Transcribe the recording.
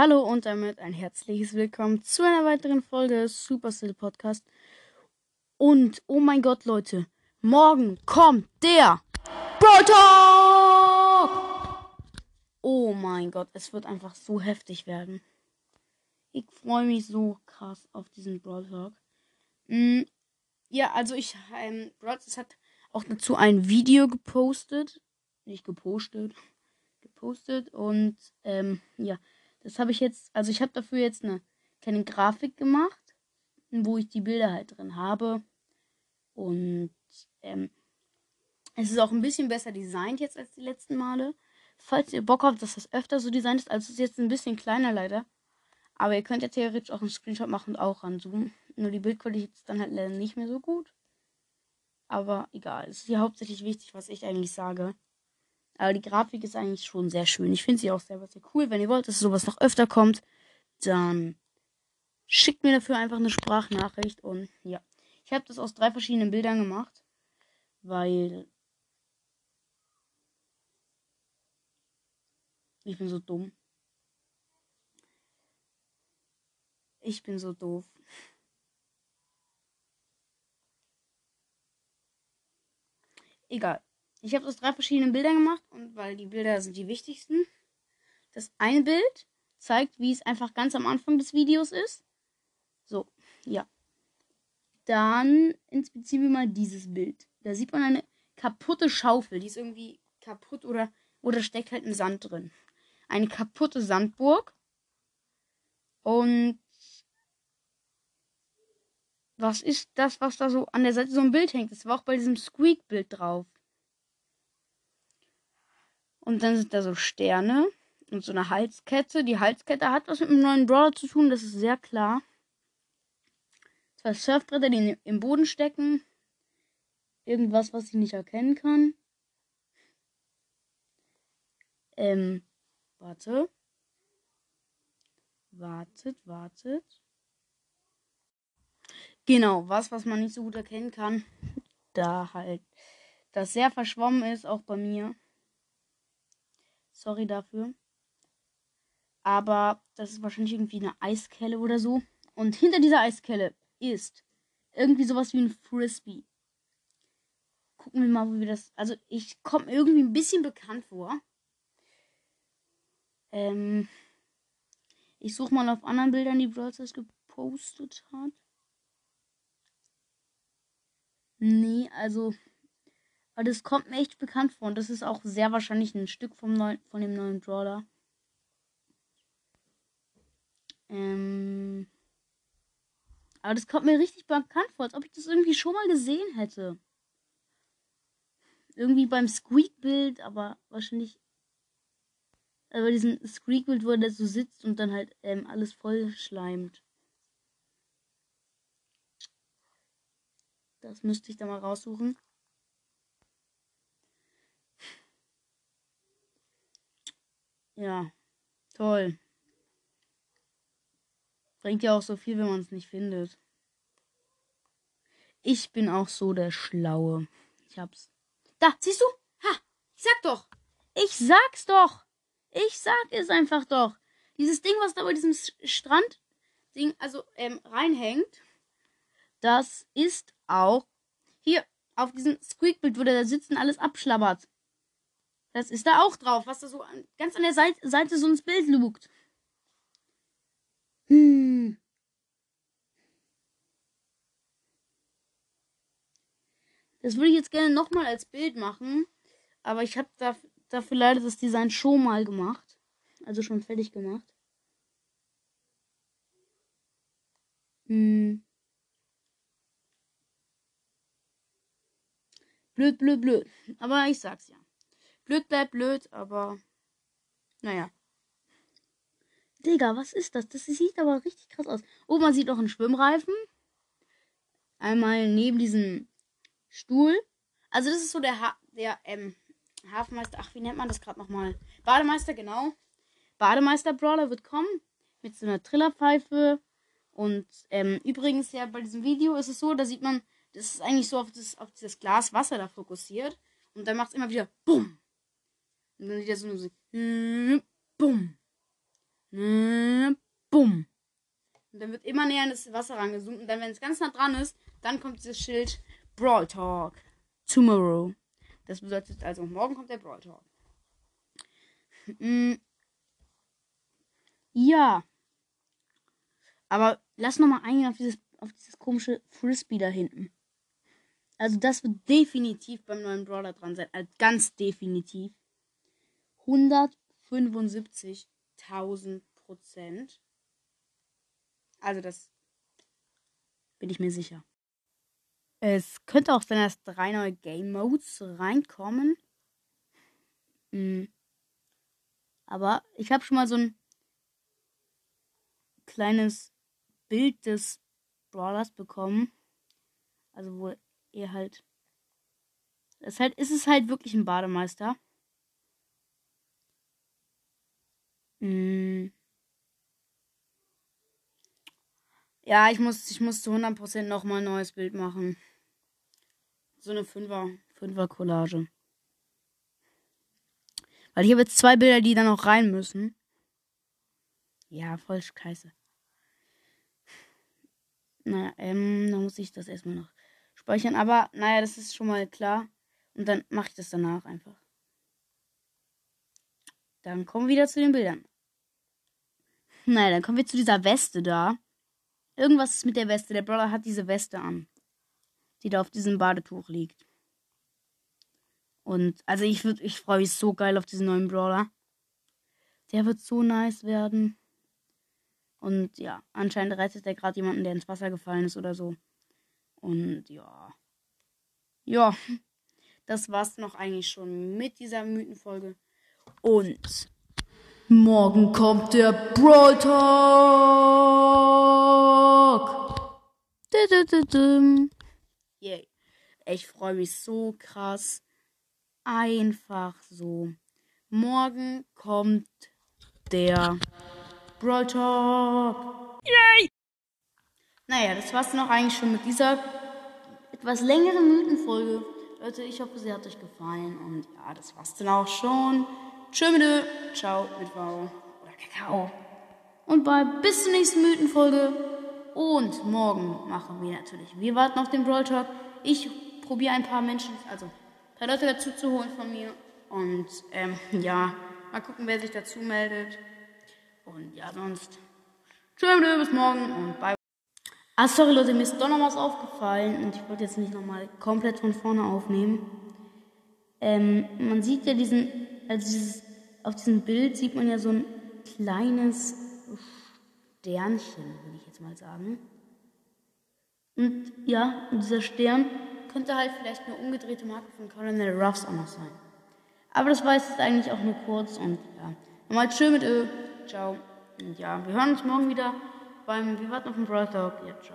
Hallo und damit ein herzliches Willkommen zu einer weiteren Folge Supercell Podcast. Und oh mein Gott, Leute, morgen kommt der Brawl Talk! Oh mein Gott, es wird einfach so heftig werden. Ich freue mich so krass auf diesen Brawl Talk. Mm, ja, also ich, ähm, Brawl hat auch dazu ein Video gepostet. Nicht gepostet. Gepostet und, ähm, ja. Das habe ich jetzt, also ich habe dafür jetzt eine kleine Grafik gemacht, wo ich die Bilder halt drin habe. Und ähm, es ist auch ein bisschen besser designt jetzt als die letzten Male. Falls ihr Bock habt, dass das öfter so designt ist, also es ist jetzt ein bisschen kleiner leider. Aber ihr könnt ja theoretisch auch einen Screenshot machen und auch ranzoomen. Nur die Bildqualität ist dann halt leider nicht mehr so gut. Aber egal. Es ist hier hauptsächlich wichtig, was ich eigentlich sage. Aber die Grafik ist eigentlich schon sehr schön. Ich finde sie auch selber sehr cool. Wenn ihr wollt, dass sowas noch öfter kommt, dann schickt mir dafür einfach eine Sprachnachricht. Und ja, ich habe das aus drei verschiedenen Bildern gemacht, weil ich bin so dumm. Ich bin so doof. Egal. Ich habe aus drei verschiedenen Bildern gemacht und weil die Bilder sind die wichtigsten. Das eine Bild zeigt, wie es einfach ganz am Anfang des Videos ist. So, ja. Dann inspizieren wir mal dieses Bild. Da sieht man eine kaputte Schaufel. Die ist irgendwie kaputt oder, oder steckt halt im Sand drin. Eine kaputte Sandburg. Und was ist das, was da so an der Seite so ein Bild hängt? Das war auch bei diesem Squeak-Bild drauf. Und dann sind da so Sterne und so eine Halskette. Die Halskette hat was mit dem neuen Brawler zu tun, das ist sehr klar. Zwei Surfbretter, die im Boden stecken. Irgendwas, was ich nicht erkennen kann. Ähm, warte. Wartet, wartet. Genau, was, was man nicht so gut erkennen kann. Da halt das sehr verschwommen ist, auch bei mir. Sorry dafür. Aber das ist wahrscheinlich irgendwie eine Eiskelle oder so. Und hinter dieser Eiskelle ist irgendwie sowas wie ein Frisbee. Gucken wir mal, wie wir das. Also, ich komme irgendwie ein bisschen bekannt vor. Ähm. Ich suche mal auf anderen Bildern, die Brawl gepostet hat. Nee, also aber das kommt mir echt bekannt vor. Und das ist auch sehr wahrscheinlich ein Stück vom neuen, von dem neuen Brawler. Ähm. Aber das kommt mir richtig bekannt vor, als ob ich das irgendwie schon mal gesehen hätte. Irgendwie beim Squeak-Bild, aber wahrscheinlich. Aber diesen Squeak-Bild, wo der so sitzt und dann halt ähm, alles voll schleimt. Das müsste ich da mal raussuchen. Ja, toll. Bringt ja auch so viel, wenn man es nicht findet. Ich bin auch so der Schlaue. Ich hab's. Da, siehst du? Ha! Ich sag doch! Ich sag's doch! Ich sag es einfach doch! Dieses Ding, was da bei diesem Strand-Ding, also ähm, reinhängt, das ist auch hier auf diesem Squeakbild, wo der da sitzt und alles abschlabbert. Das ist da auch drauf, was da so ganz an der Seite, Seite so ins Bild lugt. Hm. Das würde ich jetzt gerne nochmal als Bild machen. Aber ich habe da, dafür leider das Design schon mal gemacht. Also schon fertig gemacht. Hm. Blöd, blöd, blöd. Aber ich sag's ja. Blöd bleibt blöd, aber naja. Digga, was ist das? Das sieht aber richtig krass aus. Oh, man sieht noch einen Schwimmreifen. Einmal neben diesem Stuhl. Also das ist so der, ha der ähm, Hafenmeister. Ach, wie nennt man das gerade nochmal? Bademeister, genau. Bademeister Brawler wird kommen. Mit so einer Trillerpfeife. Und ähm, übrigens ja bei diesem Video ist es so, da sieht man, das ist eigentlich so auf, das, auf dieses Glas Wasser da fokussiert. Und dann macht es immer wieder BUM. Und dann sieht er so nur so, bumm. Bumm. Und dann wird immer näher in das Wasser rangezoomt. Und dann, wenn es ganz nah dran ist, dann kommt dieses Schild Brawl Talk. Tomorrow. Das bedeutet also, morgen kommt der Brawl Talk. Mm. Ja. Aber lass nochmal eingehen auf dieses, auf dieses komische Frisbee da hinten. Also das wird definitiv beim neuen Brawler dran sein. Also ganz definitiv. 175.000 Prozent. Also das bin ich mir sicher. Es könnte auch sein, dass drei neue Game Modes reinkommen. Mhm. Aber ich habe schon mal so ein kleines Bild des Brawlers bekommen. Also wo er halt. Es halt, ist es halt wirklich ein Bademeister. Mm. Ja, ich muss, ich muss zu 100% nochmal ein neues Bild machen. So eine 5er, 5er Collage. Weil ich habe jetzt zwei Bilder, die da noch rein müssen. Ja, voll scheiße. Naja, ähm, dann muss ich das erstmal noch speichern. Aber naja, das ist schon mal klar. Und dann mache ich das danach einfach. Dann kommen wir wieder zu den Bildern. Naja, dann kommen wir zu dieser Weste da. Irgendwas ist mit der Weste. Der Brawler hat diese Weste an. Die da auf diesem Badetuch liegt. Und also ich ich freue mich so geil auf diesen neuen Brawler. Der wird so nice werden. Und ja, anscheinend rettet er gerade jemanden, der ins Wasser gefallen ist oder so. Und ja. Ja. Das war's noch eigentlich schon mit dieser Mythenfolge. Und morgen kommt der Brawl Talk. Yay. Ich freue mich so krass. Einfach so. Morgen kommt der Brawl Talk. Yay! Naja, das war's noch eigentlich schon mit dieser etwas längeren Mythenfolge. Leute, ich hoffe, sie hat euch gefallen. Und ja, das war's dann auch schon. Tschö mit Ciao mit V oder Kakao. Und bald bis zur nächsten Mythenfolge. Und morgen machen wir natürlich. Wir warten auf den Brawl Talk. Ich probiere ein paar Menschen, also ein paar Leute dazu zu holen von mir. Und ähm, ja, mal gucken, wer sich dazu meldet. Und ja, sonst. Tschüss, bis morgen und bye. Ah, sorry Leute, mir ist doch noch was aufgefallen und ich wollte jetzt nicht nochmal komplett von vorne aufnehmen. Ähm, man sieht ja diesen, also dieses, auf diesem Bild sieht man ja so ein kleines Sternchen, würde ich jetzt mal sagen. Und ja, und dieser Stern könnte halt vielleicht eine umgedrehte Marke von Colonel Ruffs auch noch sein. Aber das war jetzt eigentlich auch nur kurz und ja. Nochmal tschö mit Ö. Ciao. Und ja, wir hören uns morgen wieder beim Wir warten auf den Brawl Talk. Ja, ciao.